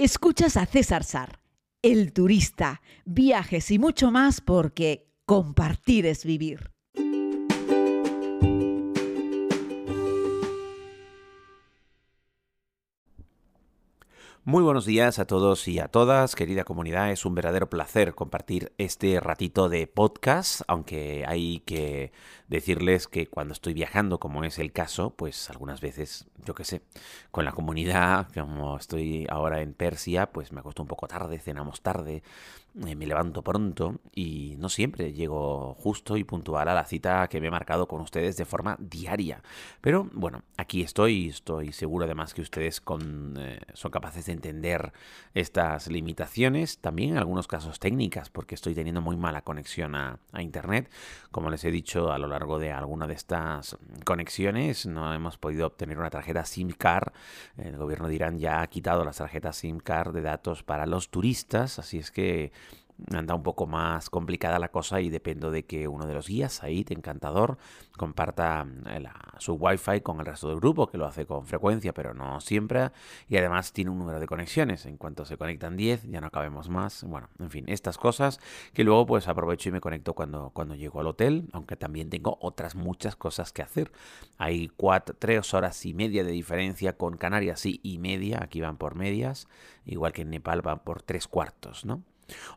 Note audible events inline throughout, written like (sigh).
Escuchas a César Sar, el turista, viajes y mucho más porque compartir es vivir. Muy buenos días a todos y a todas, querida comunidad. Es un verdadero placer compartir este ratito de podcast, aunque hay que decirles que cuando estoy viajando, como es el caso, pues algunas veces, yo qué sé, con la comunidad, como estoy ahora en Persia, pues me acuesto un poco tarde, cenamos tarde, eh, me levanto pronto y no siempre llego justo y puntual a la cita que me he marcado con ustedes de forma diaria. Pero bueno, aquí estoy estoy seguro además que ustedes con, eh, son capaces de entender estas limitaciones, también en algunos casos técnicas, porque estoy teniendo muy mala conexión a, a Internet. Como les he dicho a lo largo de alguna de estas conexiones, no hemos podido obtener una tarjeta SIM card. El gobierno de Irán ya ha quitado las tarjetas SIM card de datos para los turistas, así es que anda un poco más complicada la cosa y dependo de que uno de los guías, ahí, encantador, comparta eh, su wifi con el resto del grupo, que lo hace con frecuencia, pero no siempre, y además tiene un número de conexiones. En cuanto se conectan 10, ya no cabemos más. Bueno, en fin, estas cosas que luego pues aprovecho y me conecto cuando, cuando llego al hotel, aunque también tengo otras muchas cosas que hacer. Hay cuatro, tres horas y media de diferencia con Canarias, sí, y media, aquí van por medias, igual que en Nepal van por tres cuartos, ¿no?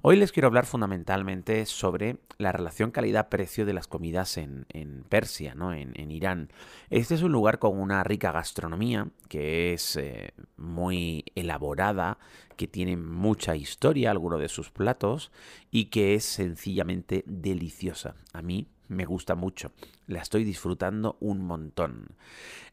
Hoy les quiero hablar fundamentalmente sobre la relación calidad-precio de las comidas en, Persia, ¿no? En, Irán. Este es un lugar con una rica gastronomía que es eh, muy elaborada, que tiene mucha historia, alguno de sus platos, y que es sencillamente deliciosa. A mí me gusta mucho. La estoy disfrutando un montón.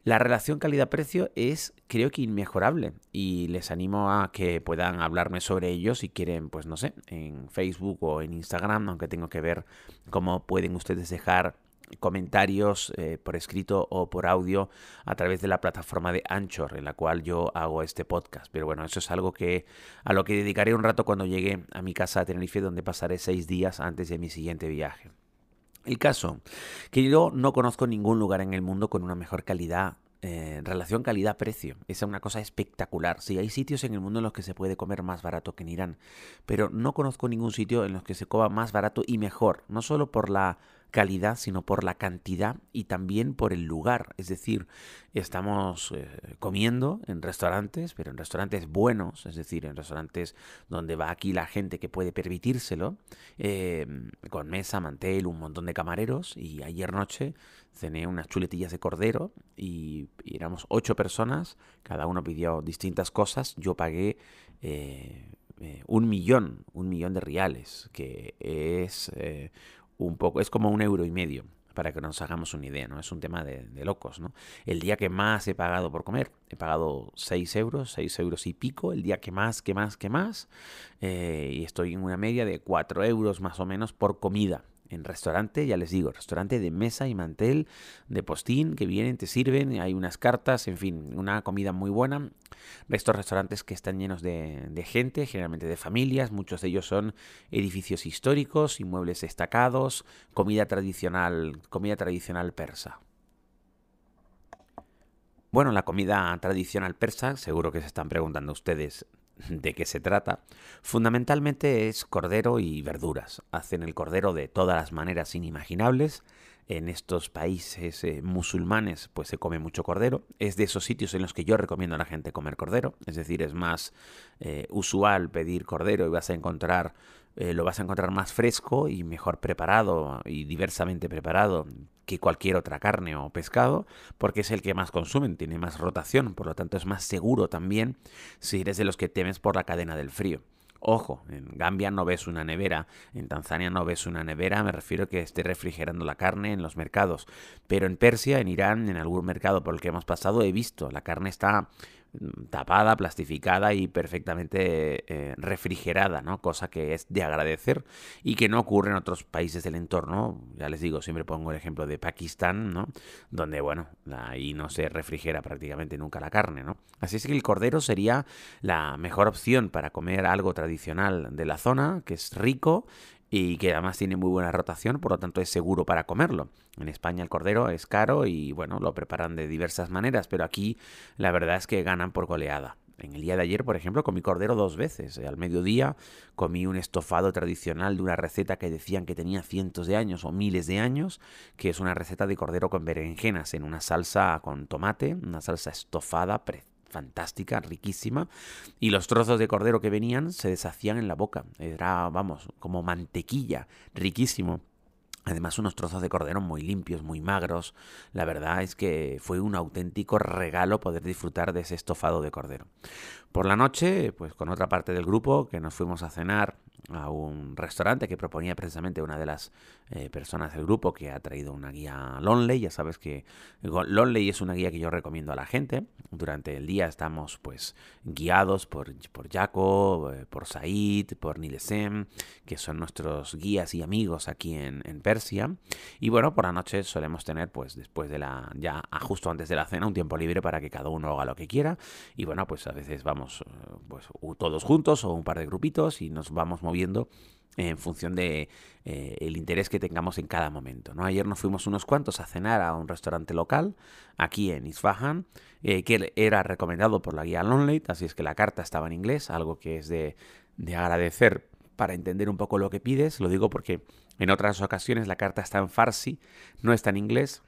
La relación calidad-precio es creo que inmejorable y les animo a que puedan hablarme sobre ello si quieren, pues no sé, en Facebook o en Instagram, aunque tengo que ver cómo pueden ustedes dejar comentarios eh, por escrito o por audio a través de la plataforma de Anchor en la cual yo hago este podcast. Pero bueno, eso es algo que a lo que dedicaré un rato cuando llegue a mi casa a Tenerife donde pasaré seis días antes de mi siguiente viaje. El caso, que yo no conozco ningún lugar en el mundo con una mejor calidad eh, relación calidad-precio. Esa es una cosa espectacular. Sí, hay sitios en el mundo en los que se puede comer más barato que en Irán, pero no conozco ningún sitio en los que se coma más barato y mejor, no solo por la calidad, sino por la cantidad y también por el lugar. Es decir, estamos eh, comiendo en restaurantes, pero en restaurantes buenos, es decir, en restaurantes donde va aquí la gente que puede permitírselo, em, con mesa, mantel, un montón de camareros. Y ayer noche cené unas chuletillas de cordero y, éramos ocho personas, cada uno pidió distintas cosas. Yo pagué. Eh, eh, un millón, un millón de reales, que es un poco, es como un euro y medio, para que nos hagamos una idea, ¿no? Es un tema de, locos, ¿no? El día que más he pagado por comer, he pagado 6 euros, 6 euros y pico, el día que más, que más, que más, eh, y estoy en una media de 4 euros más o menos por comida en restaurante, ya les digo, restaurante de mesa y mantel, de postín, que vienen, te sirven, hay unas cartas, en fin, una comida muy buena. Estos restaurantes que están llenos de, gente, generalmente de familias, muchos de ellos son edificios históricos, inmuebles destacados, comida tradicional, comida tradicional persa. Bueno, la comida tradicional persa, seguro que se están preguntando ustedes de qué se trata, fundamentalmente es cordero y verduras. Hacen el cordero de todas las maneras inimaginables. En estos países eh, musulmanes pues se come mucho cordero. Es de esos sitios en los que yo recomiendo a la gente comer cordero. Es decir, es más eh, usual pedir cordero y vas a encontrar eh, lo vas a encontrar más fresco y mejor preparado y diversamente preparado que cualquier otra carne o pescado, porque es el que más consumen, tiene más rotación, por lo tanto es más seguro también si eres de los que temes por la cadena del frío. Ojo, en Gambia no ves una nevera, en Tanzania no ves una nevera, me refiero a que esté refrigerando la carne en los mercados, pero en Persia, en Irán, en algún mercado por el que hemos pasado, he visto, la carne está tapada, plastificada y perfectamente eh, refrigerada, ¿no? Cosa que es de agradecer y que no ocurre en otros países del entorno. Ya les digo, siempre pongo el ejemplo de Pakistán, ¿no? Donde, bueno, ahí no se refrigera prácticamente nunca la carne, ¿no? Así es que el cordero sería la mejor opción para comer algo tradicional de la zona, que es rico y que además tiene muy buena rotación, por lo tanto es seguro para comerlo. En España el cordero es caro y bueno, lo preparan de diversas maneras, pero aquí la verdad es que ganan por goleada. En el día de ayer, por ejemplo, comí cordero dos veces. Al mediodía comí un estofado tradicional de una receta que decían que tenía cientos de años o miles de años, que es una receta de cordero con berenjenas en una salsa con tomate, una salsa estofada fantástica, riquísima, y los trozos de cordero que venían se deshacían en la boca. Era, vamos, como mantequilla, riquísimo. Además, unos trozos de cordero muy limpios, muy magros. La verdad es que fue un auténtico regalo poder disfrutar de ese estofado de cordero. Por la noche, pues con otra parte del grupo, que nos fuimos a cenar a un restaurante que proponía precisamente una de las eh, personas del grupo que ha traído una guía Lonely. Ya sabes que Lonely es una guía que yo recomiendo a la gente. Durante el día estamos pues guiados por, por Jaco, eh, por Said, por Nilesem, que son nuestros guías y amigos aquí en, en, Persia. Y bueno, por la noche solemos tener pues después de la, ya justo antes de la cena, un tiempo libre para que cada uno haga lo que quiera. Y bueno, pues a veces vamos eh, pues todos juntos o un par de grupitos y nos vamos moviendo en función de eh, el interés que tengamos en cada momento. ¿no? Ayer nos fuimos unos cuantos a cenar a un restaurante local aquí en Isfahan, eh, que era recomendado por la guía Lonely, así es que la carta estaba en inglés, algo que es de, de agradecer para entender un poco lo que pides. Lo digo porque en otras ocasiones la carta está en farsi, no está en inglés,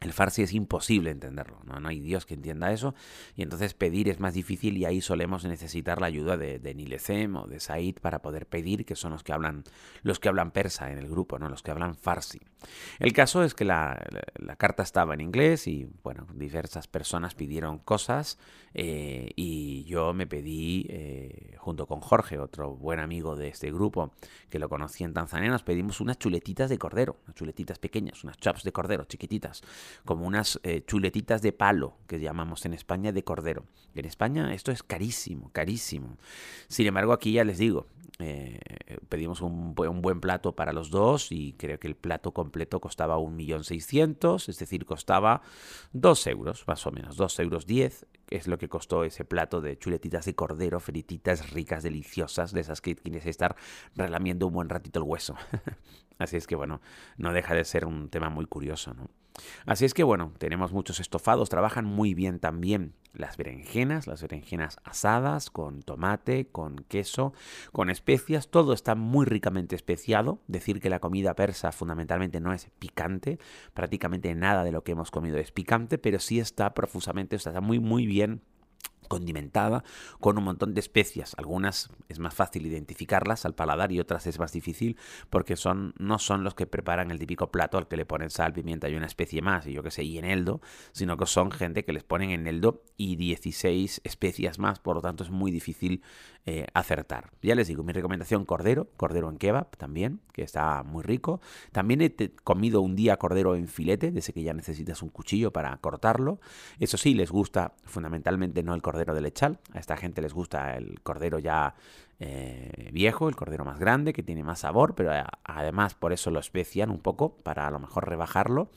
el farsi es imposible entenderlo, ¿no? no hay Dios que entienda eso, y entonces pedir es más difícil y ahí solemos necesitar la ayuda de, de Nilesem o de Said para poder pedir, que son los que hablan, los que hablan persa en el grupo, ¿no? los que hablan farsi. El caso es que la, carta estaba en inglés y bueno, diversas personas pidieron cosas eh, y yo me pedí, eh, junto con Jorge, otro buen amigo de este grupo, que lo conocí en Tanzania, nos pedimos unas chuletitas de cordero, unas chuletitas pequeñas, unas chops de cordero chiquititas como unas eh, chuletitas de palo, que llamamos en España de cordero. En España esto es carísimo, carísimo. Sin embargo, aquí ya les digo, eh, pedimos un, buen plato para los dos y creo que el plato completo costaba un millón seiscientos, es decir, costaba dos euros, más o menos, dos euros diez, que es lo que costó ese plato de chuletitas de cordero, frititas ricas, deliciosas, de esas que tienes que estar relamiendo un buen ratito el hueso. (laughs) Así es que bueno, no deja de ser un tema muy curioso, ¿no? Así es que bueno, tenemos muchos estofados, trabajan muy bien también las berenjenas, las berenjenas asadas, con tomate, con queso, con especias, todo está muy ricamente especiado. Decir que la comida persa fundamentalmente no es picante, prácticamente nada de lo que hemos comido es picante, pero sí está profusamente, está muy muy bien condimentada con un montón de especias. Algunas es más fácil identificarlas al paladar y otras es más difícil porque son no son los que preparan el típico plato al que le ponen sal, pimienta y una especie más, y yo que sé, y eneldo, sino que son gente que les ponen eneldo y 16 especias más, por lo tanto es muy difícil eh, acertar. Ya les digo, mi recomendación cordero, cordero en kebab también, que está muy rico. También he comido un día cordero en filete, desde que ya necesitas un cuchillo para cortarlo. Eso sí, les gusta fundamentalmente no el cordero cordero de lechal. A esta gente les gusta el cordero ya eh, viejo, el cordero más grande, que tiene más sabor, pero además por eso lo especian un poco para a lo mejor rebajarlo.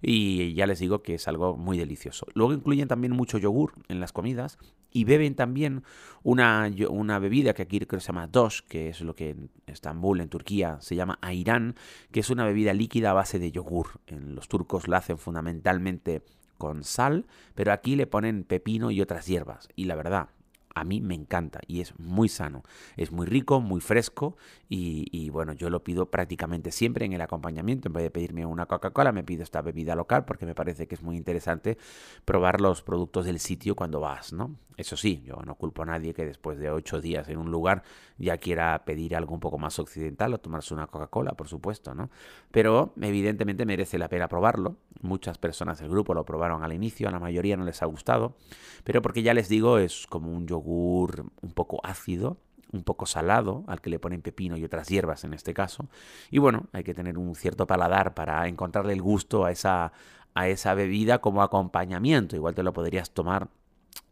Y ya les digo que es algo muy delicioso. Luego incluyen también mucho yogur en las comidas y beben también una, una bebida que aquí creo se llama dosh, que es lo que en Estambul, en Turquía, se llama ayran, que es una bebida líquida a base de yogur. En los turcos la hacen fundamentalmente con sal, pero aquí le ponen pepino y otras hierbas. Y la verdad, a mí me encanta y es muy sano. Es muy rico, muy fresco y, bueno, yo lo pido prácticamente siempre en el acompañamiento. En vez de pedirme una Coca-Cola, me pido esta bebida local porque me parece que es muy interesante probar los productos del sitio cuando vas, ¿no? Eso sí, yo no culpo a nadie que después de ocho días en un lugar ya quiera pedir algo un poco más occidental o tomarse una Coca-Cola, por supuesto, ¿no? Pero evidentemente merece la pena probarlo. Muchas personas del grupo lo probaron al inicio, a la mayoría no les ha gustado, pero porque ya les digo, es como un yogur un poco ácido, un poco salado, al que le ponen pepino y otras hierbas en este caso. Y bueno, hay que tener un cierto paladar para encontrarle el gusto a esa, a esa bebida como acompañamiento. Igual te lo podrías tomar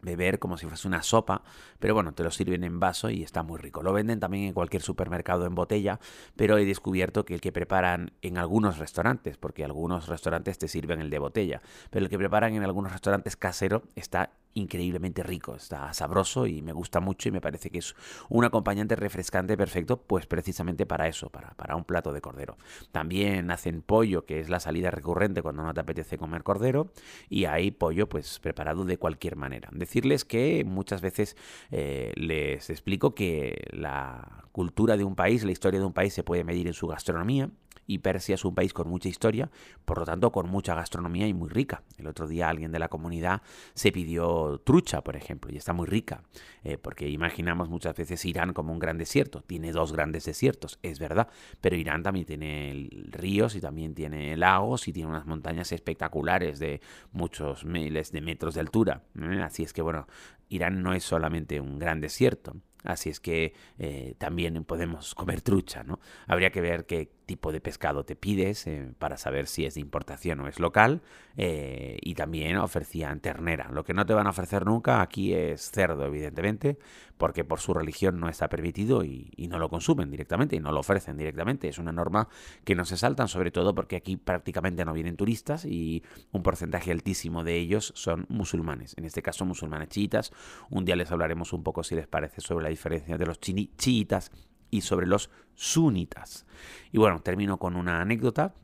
beber como si fuese una sopa, pero bueno, te lo sirven en vaso y está muy rico. Lo venden también en cualquier supermercado en botella, pero he descubierto que el que preparan en algunos restaurantes, porque algunos restaurantes te sirven el de botella, pero el que preparan en algunos restaurantes casero está increíblemente rico, está sabroso y me gusta mucho y me parece que es un acompañante refrescante perfecto, pues precisamente para eso, para, para un plato de cordero. También hacen pollo, que es la salida recurrente cuando no te apetece comer cordero, y hay pollo pues preparado de cualquier manera decirles que muchas veces eh, les explico que la cultura de un país, la historia de un país se puede medir en su gastronomía, y Persia es un país con mucha historia, por lo tanto con mucha gastronomía y muy rica. El otro día alguien de la comunidad se pidió trucha, por ejemplo, y está muy rica, eh, porque imaginamos muchas veces Irán como un gran desierto. Tiene dos grandes desiertos, es verdad, pero Irán también tiene ríos y también tiene lagos y tiene unas montañas espectaculares de muchos miles de metros de altura. ¿eh? Así es que bueno, Irán no es solamente un gran desierto. Así es que eh, también podemos comer trucha, ¿no? Habría que ver qué tipo de pescado te pides eh, para saber si es de importación o es local. Eh, y también ofrecían ternera. Lo que no te van a ofrecer nunca aquí es cerdo, evidentemente, porque por su religión no está permitido y, no lo consumen directamente y no lo ofrecen directamente. Es una norma que no se saltan, sobre todo porque aquí prácticamente no vienen turistas y un porcentaje altísimo de ellos son musulmanes. En este caso, musulmanes chiitas. Un día les hablaremos un poco, si les parece, sobre la diferencia de los chiitas y sobre los sunitas. Y bueno, termino con una anécdota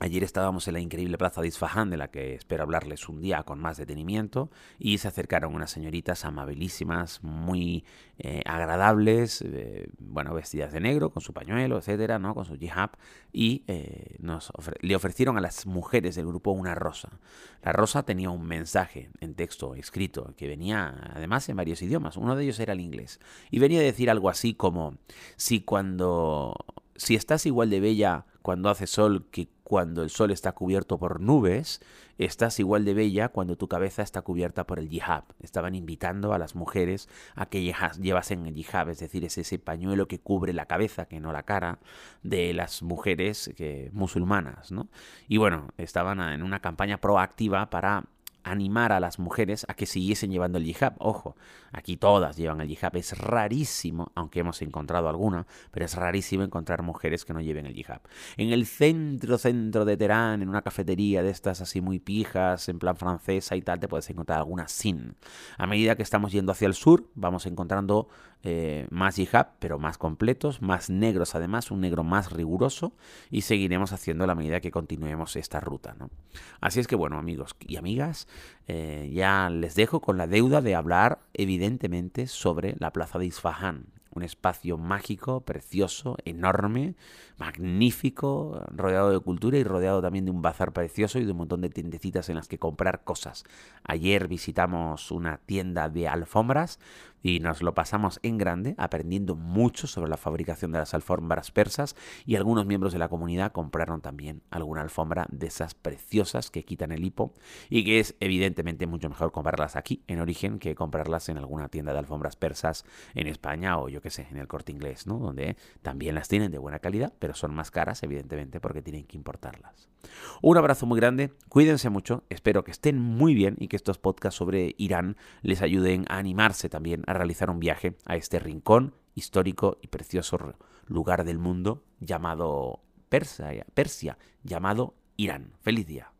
Ayer estábamos en la increíble plaza de Isfahan, de la que espero hablarles un día con más detenimiento, y se acercaron unas señoritas amabilísimas, muy eh, agradables, eh, bueno, vestidas de negro, con su pañuelo, etcétera, ¿no? con su jihad, y eh, nos le ofrecieron a las mujeres del grupo una rosa. La rosa tenía un mensaje en texto escrito que venía además en varios idiomas, uno de ellos era el inglés, y venía a decir algo así como, si cuando, si estás igual de bella cuando hace sol que cuando el sol está cubierto por nubes, estás igual de bella cuando tu cabeza está cubierta por el yihab. Estaban invitando a las mujeres a que llevasen el yihab, es decir, es ese pañuelo que cubre la cabeza, que no la cara, de las mujeres que, musulmanas. ¿no? Y bueno, estaban en una campaña proactiva para animar a las mujeres a que siguiesen llevando el hijab. Ojo, aquí todas llevan el hijab. Es rarísimo, aunque hemos encontrado alguna, pero es rarísimo encontrar mujeres que no lleven el hijab. En el centro, centro de Teherán, en una cafetería de estas así muy pijas, en plan francesa y tal, te puedes encontrar alguna sin. A medida que estamos yendo hacia el sur, vamos encontrando eh, más hijab, pero más completos, más negros además, un negro más riguroso, y seguiremos haciendo a la medida que continuemos esta ruta. Así es que bueno, amigos y amigas, eh, ya les dejo con la deuda de hablar evidentemente sobre la plaza de Isfahan, un espacio mágico, precioso, enorme, magnífico, rodeado de cultura y rodeado también de un bazar precioso y de un montón de tiendecitas en las que comprar cosas. Ayer visitamos una tienda de alfombras y nos lo pasamos en grande, aprendiendo mucho sobre la fabricación de las alfombras persas y algunos miembros de la comunidad compraron también alguna alfombra de esas preciosas que quitan el hipo y que es evidentemente mucho mejor comprarlas aquí en origen que comprarlas en alguna tienda de alfombras persas en España o yo que sé, en el corte inglés, ¿no? Donde también las tienen de buena calidad, pero son más caras evidentemente porque tienen que importarlas. Un abrazo muy grande, cuídense mucho, espero que estén muy bien y que estos podcasts sobre Irán les ayuden a animarse también a realizar un viaje a este rincón histórico y precioso lugar del mundo llamado Persia, Persia llamado Irán. Feliz día.